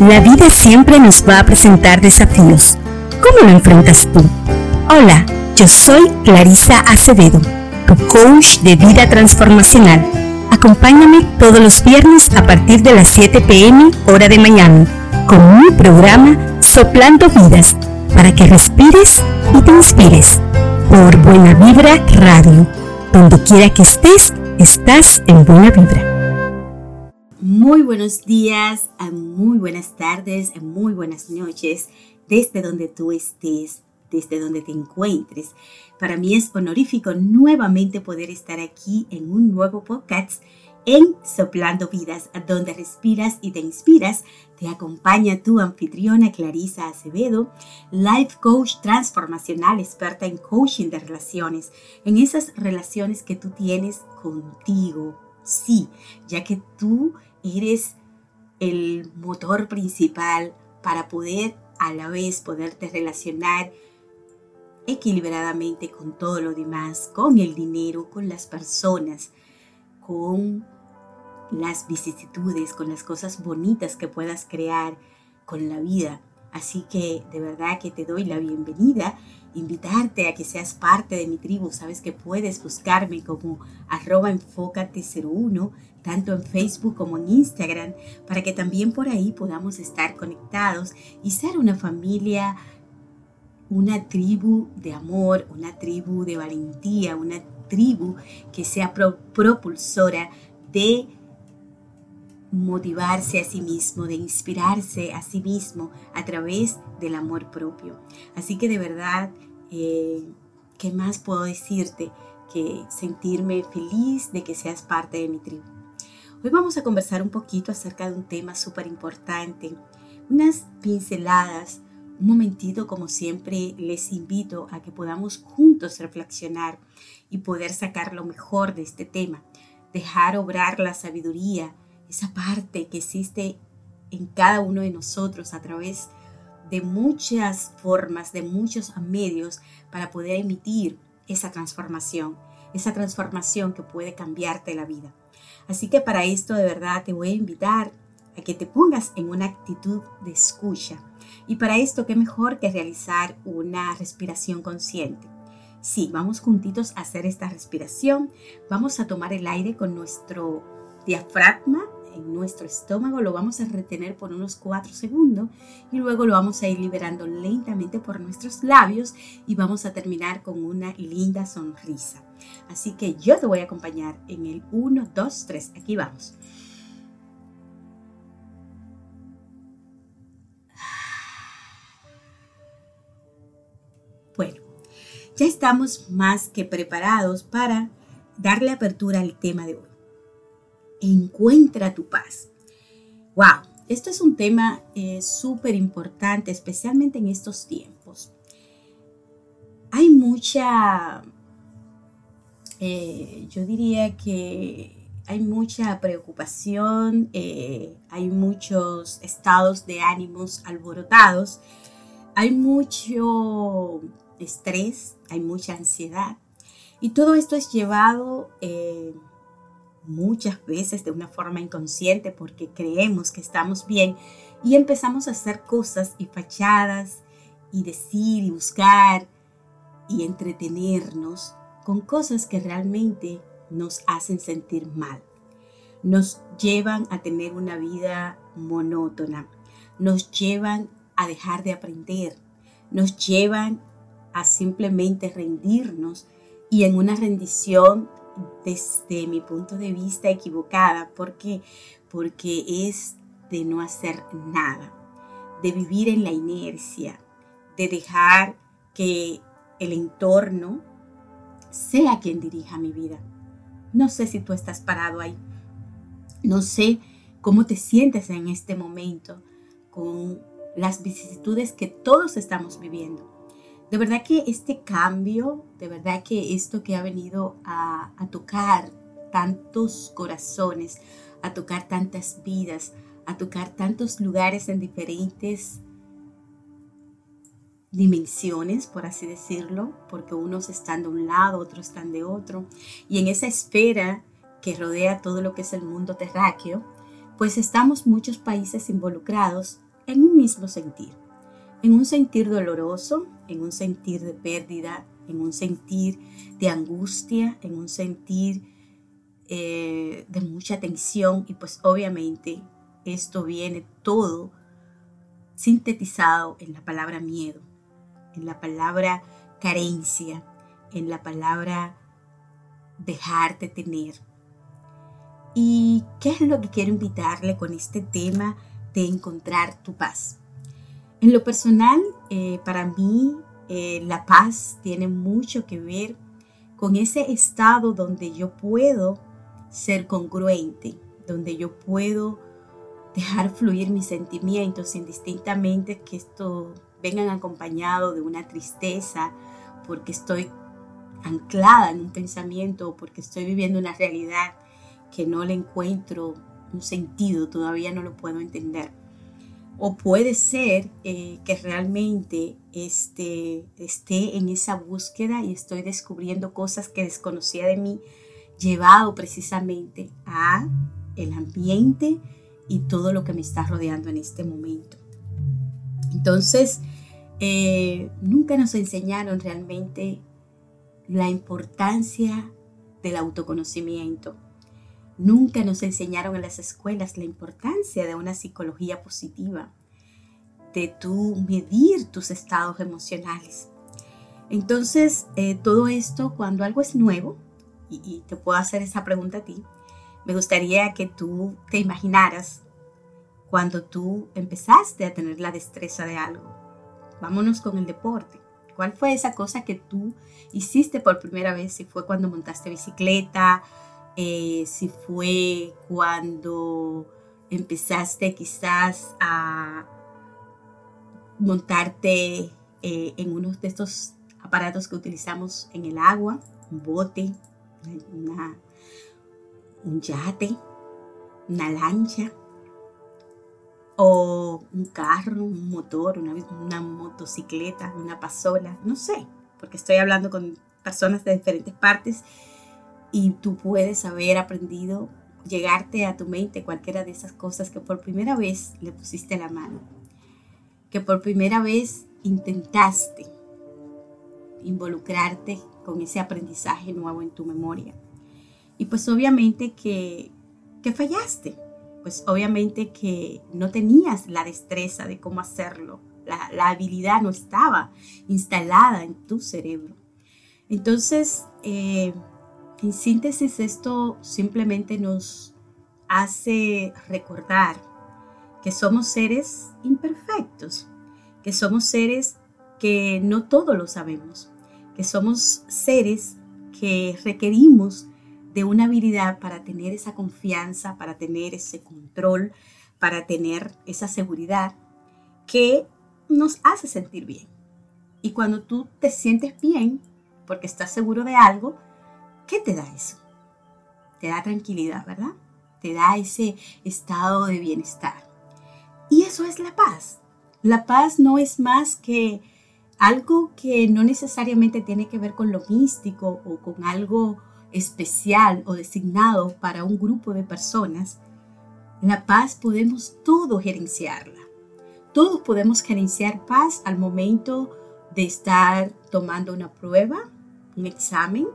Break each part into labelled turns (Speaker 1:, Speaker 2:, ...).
Speaker 1: La vida siempre nos va a presentar desafíos. ¿Cómo lo enfrentas tú? Hola, yo soy Clarisa Acevedo, tu coach de vida transformacional. Acompáñame todos los viernes a partir de las 7 pm hora de Miami con mi programa Soplando Vidas para que respires y te inspires por Buena Vibra Radio. Donde quiera que estés, estás en Buena Vibra.
Speaker 2: Muy buenos días, muy buenas tardes, muy buenas noches, desde donde tú estés, desde donde te encuentres. Para mí es honorífico nuevamente poder estar aquí en un nuevo podcast en Soplando Vidas, donde respiras y te inspiras. Te acompaña tu anfitriona Clarisa Acevedo, life coach transformacional, experta en coaching de relaciones, en esas relaciones que tú tienes contigo. Sí, ya que tú eres el motor principal para poder a la vez poderte relacionar equilibradamente con todo lo demás, con el dinero, con las personas, con las vicisitudes, con las cosas bonitas que puedas crear con la vida. Así que de verdad que te doy la bienvenida, invitarte a que seas parte de mi tribu. Sabes que puedes buscarme como arroba enfócate01 tanto en Facebook como en Instagram, para que también por ahí podamos estar conectados y ser una familia, una tribu de amor, una tribu de valentía, una tribu que sea propulsora de motivarse a sí mismo, de inspirarse a sí mismo a través del amor propio. Así que de verdad, eh, ¿qué más puedo decirte? Que sentirme feliz de que seas parte de mi tribu. Hoy vamos a conversar un poquito acerca de un tema súper importante, unas pinceladas, un momentito como siempre les invito a que podamos juntos reflexionar y poder sacar lo mejor de este tema, dejar obrar la sabiduría, esa parte que existe en cada uno de nosotros a través de muchas formas, de muchos medios para poder emitir esa transformación, esa transformación que puede cambiarte la vida. Así que para esto de verdad te voy a invitar a que te pongas en una actitud de escucha. Y para esto, ¿qué mejor que realizar una respiración consciente? Sí, vamos juntitos a hacer esta respiración. Vamos a tomar el aire con nuestro diafragma en nuestro estómago, lo vamos a retener por unos 4 segundos y luego lo vamos a ir liberando lentamente por nuestros labios y vamos a terminar con una linda sonrisa. Así que yo te voy a acompañar en el 1, 2, 3. Aquí vamos. Bueno, ya estamos más que preparados para darle apertura al tema de hoy. Encuentra tu paz. ¡Wow! Esto es un tema eh, súper importante, especialmente en estos tiempos. Hay mucha eh, yo diría que hay mucha preocupación, eh, hay muchos estados de ánimos alborotados, hay mucho estrés, hay mucha ansiedad. Y todo esto es llevado eh, muchas veces de una forma inconsciente porque creemos que estamos bien y empezamos a hacer cosas y fachadas y decir y buscar y entretenernos con cosas que realmente nos hacen sentir mal. Nos llevan a tener una vida monótona, nos llevan a dejar de aprender, nos llevan a simplemente rendirnos y en una rendición desde mi punto de vista equivocada. ¿Por qué? Porque es de no hacer nada, de vivir en la inercia, de dejar que el entorno sea quien dirija mi vida. No sé si tú estás parado ahí. No sé cómo te sientes en este momento con las vicisitudes que todos estamos viviendo. De verdad que este cambio, de verdad que esto que ha venido a, tocar tantos corazones, a tocar tantas vidas, a tocar tantos lugares en diferentes dimensiones, por así decirlo, porque unos están de un lado, otros están de otro, y en esa esfera que rodea todo lo que es el mundo terráqueo, pues estamos muchos países involucrados en un mismo sentir, en un sentir doloroso, en un sentir de pérdida, en un sentir de angustia, en un sentir eh, de mucha tensión y pues obviamente esto viene todo sintetizado en la palabra miedo, en la palabra carencia, en la palabra dejarte tener. ¿Y qué es lo que quiero invitarle con este tema de encontrar tu paz? En lo personal, eh, para mí, eh, la paz tiene mucho que ver con ese estado donde yo puedo ser congruente, donde yo puedo dejar fluir mis sentimientos indistintamente que esto vengan acompañado de una tristeza porque estoy anclada en un pensamiento o porque estoy viviendo una realidad que no le encuentro un sentido, todavía no lo puedo entender. O puede ser eh, que realmente este, esté en esa búsqueda y estoy descubriendo cosas que desconocía de mí, llevado precisamente a el ambiente y todo lo que me está rodeando en este momento. Entonces, eh, nunca nos enseñaron realmente la importancia del autoconocimiento. Nunca nos enseñaron en las escuelas la importancia de una psicología positiva, de tú medir tus estados emocionales. Entonces, eh, todo esto, cuando algo es nuevo, y, y te puedo hacer esa pregunta a ti, me gustaría que tú te imaginaras cuando tú empezaste a tener la destreza de algo. Vámonos con el deporte. ¿Cuál fue esa cosa que tú hiciste por primera vez? Si fue cuando montaste bicicleta, eh, si fue cuando empezaste quizás a montarte eh, en uno de estos aparatos que utilizamos en el agua, un bote, un yate, una lancha, o un carro, un motor, una, una motocicleta, una pasola, no sé, porque estoy hablando con personas de diferentes partes y tú puedes haber aprendido llegarte a tu mente cualquiera de esas cosas que por primera vez le pusiste la mano, que por primera vez intentaste involucrarte con ese aprendizaje nuevo en tu memoria. Y pues obviamente que, que fallaste, pues obviamente que no tenías la destreza de cómo hacerlo. La, habilidad no estaba instalada en tu cerebro. Entonces, eh, en síntesis, esto simplemente nos hace recordar que somos seres imperfectos, que somos seres que no todo lo sabemos, que somos seres que requerimos de una habilidad para tener esa confianza, para tener ese control, para tener esa seguridad que nos hace sentir bien. Y cuando tú te sientes bien, porque estás seguro de algo, ¿qué te da eso? Te da tranquilidad, ¿verdad? Te da ese estado de bienestar. Y eso es la paz. La paz no es más que algo que no necesariamente tiene que ver con lo místico o con algo especial o designado para un grupo de personas, la paz podemos todo gerenciarla. Todos podemos gerenciar paz al momento de estar tomando una prueba, un examen,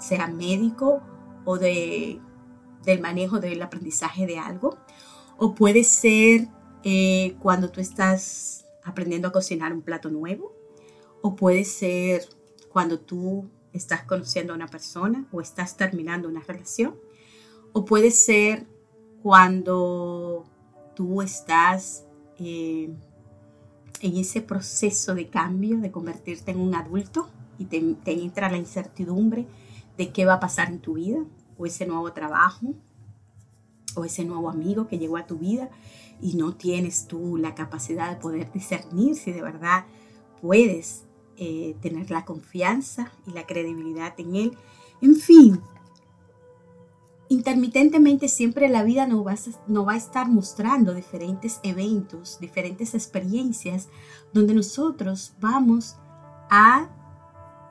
Speaker 2: sea médico o de, del manejo del aprendizaje de algo. O puede ser eh, cuando tú estás aprendiendo a cocinar un plato nuevo. O puede ser cuando tú estás conociendo a una persona o estás terminando una relación. O puede ser cuando tú estás eh, en ese proceso de cambio, de convertirte en un adulto y te, te entra la incertidumbre de qué va a pasar en tu vida, o ese nuevo trabajo, o ese nuevo amigo que llegó a tu vida y no tienes tú la capacidad de poder discernir si de verdad puedes eh, tener la confianza y la credibilidad en Él. En fin, intermitentemente siempre la vida nos va, a, va a estar mostrando diferentes eventos, diferentes experiencias, donde nosotros vamos a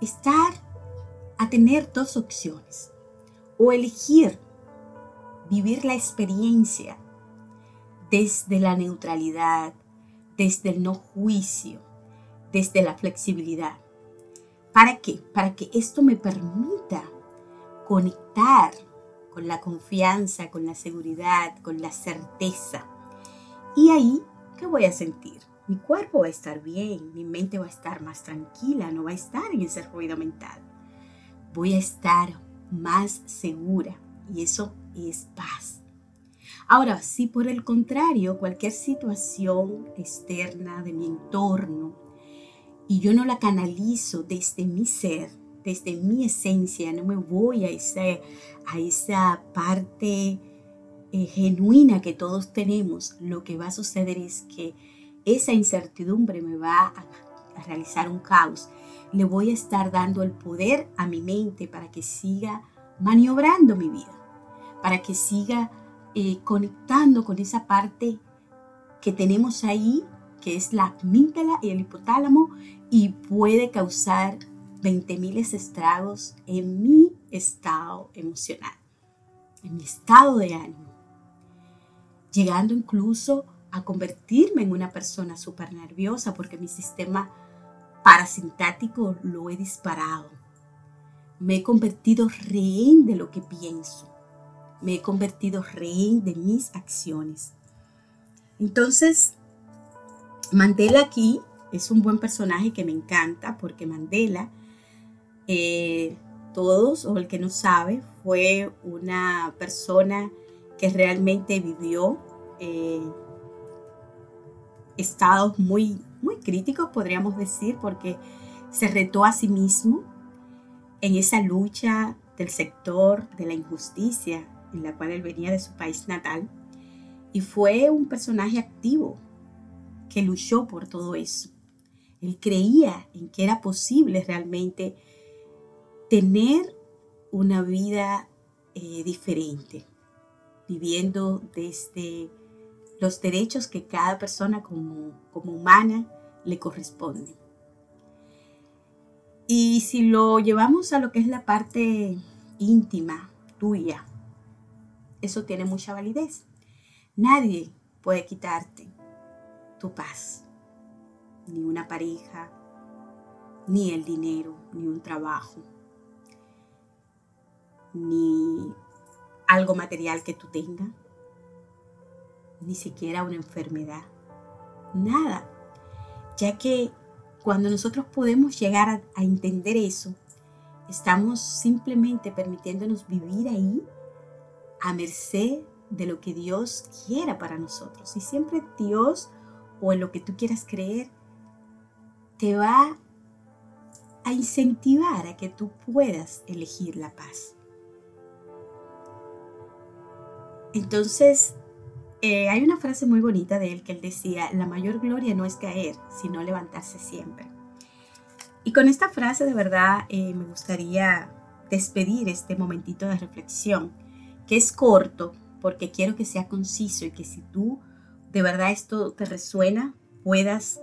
Speaker 2: estar, a tener dos opciones. O elegir vivir la experiencia desde la neutralidad, desde el no juicio, desde la flexibilidad. ¿Para qué? Para que esto me permita conectar con la confianza, con la seguridad, con la certeza. Y ahí, ¿qué voy a sentir? Mi cuerpo va a estar bien, mi mente va a estar más tranquila, no va a estar en ese ruido mental. Voy a estar más segura y eso es paz. Ahora, si por el contrario cualquier situación externa de mi entorno y yo no la canalizo desde mi ser, desde mi esencia, no me voy a, a esa parte eh, genuina que todos tenemos, lo que va a suceder es que esa incertidumbre me va a, a realizar un caos. Le voy a estar dando el poder a mi mente para que siga maniobrando mi vida, para que siga eh, conectando con esa parte que tenemos ahí, que es la amígdala y el hipotálamo, y puede causar 20.000 estragos en mi estado emocional, en mi estado de ánimo, llegando incluso a convertirme en una persona súper nerviosa porque mi sistema parasintático lo he disparado. Me he convertido rehén de lo que pienso. Me he convertido rehén de mis acciones. Entonces, Mandela aquí es un buen personaje que me encanta porque Mandela, eh, todos o el que no sabe, fue una persona que realmente vivió eh, estados muy, muy críticos, podríamos decir, porque se retó a sí mismo en esa lucha del sector de la injusticia en la cual él venía de su país natal y fue un personaje activo que luchó por todo eso. Él creía en que era posible realmente tener una vida eh, diferente, viviendo desde los derechos que cada persona como, como humana le corresponden. Y si lo llevamos a lo que es la parte íntima, tuya, eso tiene mucha validez. Nadie puede quitarte tu paz, ni una pareja, ni el dinero, ni un trabajo, ni algo material que tú tengas, ni siquiera una enfermedad, nada, ya que cuando nosotros podemos llegar a, entender eso, estamos simplemente permitiéndonos vivir ahí a merced de lo que Dios quiera para nosotros. Y siempre Dios o en lo que tú quieras creer te va a incentivar a que tú puedas elegir la paz. Entonces, eh, hay una frase muy bonita de él que él decía, la mayor gloria no es caer, sino levantarse siempre. Y con esta frase de verdad eh, me gustaría despedir este momentito de reflexión, que es corto, porque quiero que sea conciso y que si tú de verdad esto te resuena, puedas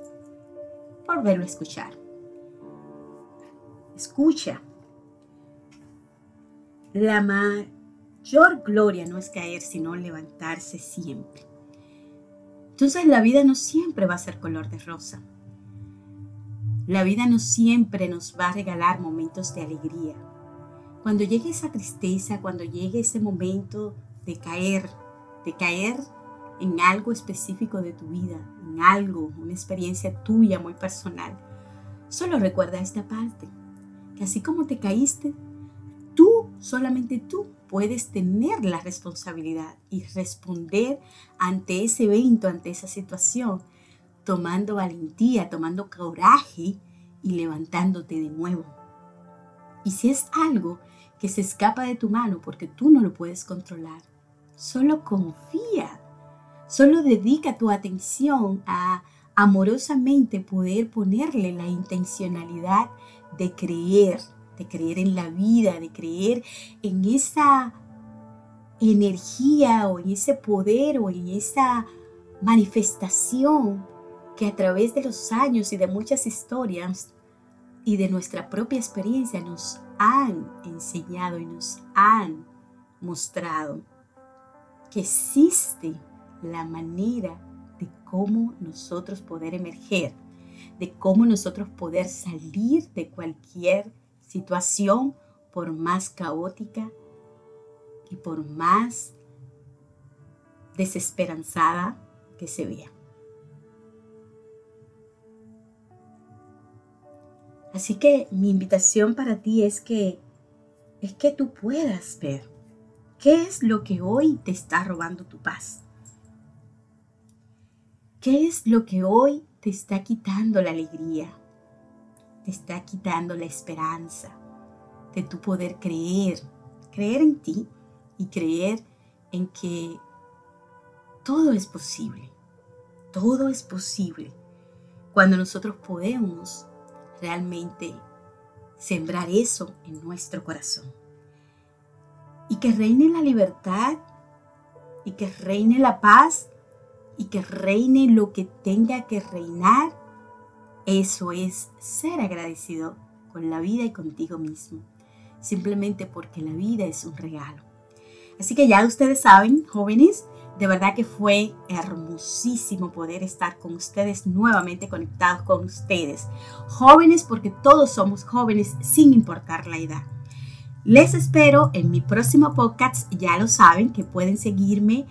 Speaker 2: volverlo a escuchar. Escucha. La, ma mayor gloria no es caer, sino levantarse siempre. Entonces la vida no siempre va a ser color de rosa. La vida no siempre nos va a regalar momentos de alegría. Cuando llegue esa tristeza, cuando llegue ese momento de caer, de caer en algo específico de tu vida, en algo, una experiencia tuya muy personal, solo recuerda esta parte, que así como te caíste, solamente tú, puedes tener la responsabilidad y responder ante ese evento, ante esa situación, tomando valentía, tomando coraje y levantándote de nuevo. Y si es algo que se escapa de tu mano porque tú no lo puedes controlar, solo confía, solo dedica tu atención a amorosamente poder ponerle la intencionalidad de creer de creer en la vida, de creer en esa energía o en ese poder o en esa manifestación que a través de los años y de muchas historias y de nuestra propia experiencia nos han enseñado y nos han mostrado que existe la manera de cómo nosotros poder emerger, de cómo nosotros poder salir de cualquier situación, por más caótica y por más desesperanzada que se vea. Así que mi invitación para ti es que es que tú puedas ver qué es lo que hoy te está robando tu paz. ¿Qué es lo que hoy te está quitando la alegría? Te está quitando la esperanza de tu poder creer, creer en ti y creer en que todo es posible. Todo es posible cuando nosotros podemos realmente sembrar eso en nuestro corazón. Y que reine la libertad y que reine la paz y que reine lo que tenga que reinar. Eso es ser agradecido con la vida y contigo mismo. Simplemente porque la vida es un regalo. Así que ya ustedes saben, jóvenes, de verdad que fue hermosísimo poder estar con ustedes nuevamente conectados con ustedes. Jóvenes porque todos somos jóvenes sin importar la edad. Les espero en mi próximo podcast. Ya lo saben que pueden seguirme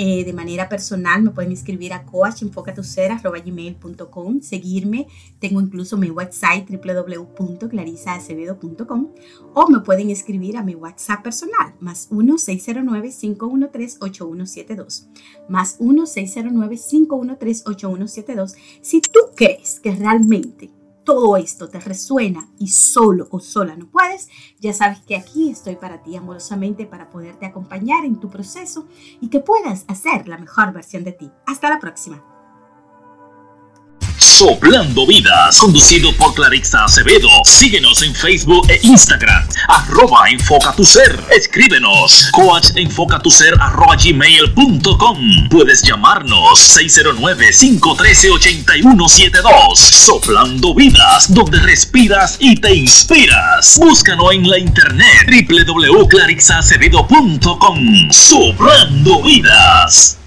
Speaker 2: eh, de manera personal. Me pueden escribir a coachenfocatuser.com, seguirme. Tengo incluso mi website www.clarisaacevedo.com o me pueden escribir a mi WhatsApp personal, más 1-609-513-8172. Más 1-609-513-8172. Si tú crees que realmente todo esto te resuena y solo o sola no puedes, ya sabes que aquí estoy para ti amorosamente para poderte acompañar en tu proceso y que puedas hacer la mejor versión de ti. Hasta la próxima.
Speaker 3: Soplando Vidas, conducido por Clarissa Acevedo. Síguenos en Facebook e Instagram, arroba enfoca tu ser. Escríbenos, coachenfocatuser arroba gmail.com. Puedes llamarnos 609-513-8172. Soplando Vidas, donde respiras y te inspiras. Búscanos en la internet www.clarixacevedo.com. Soplando Vidas.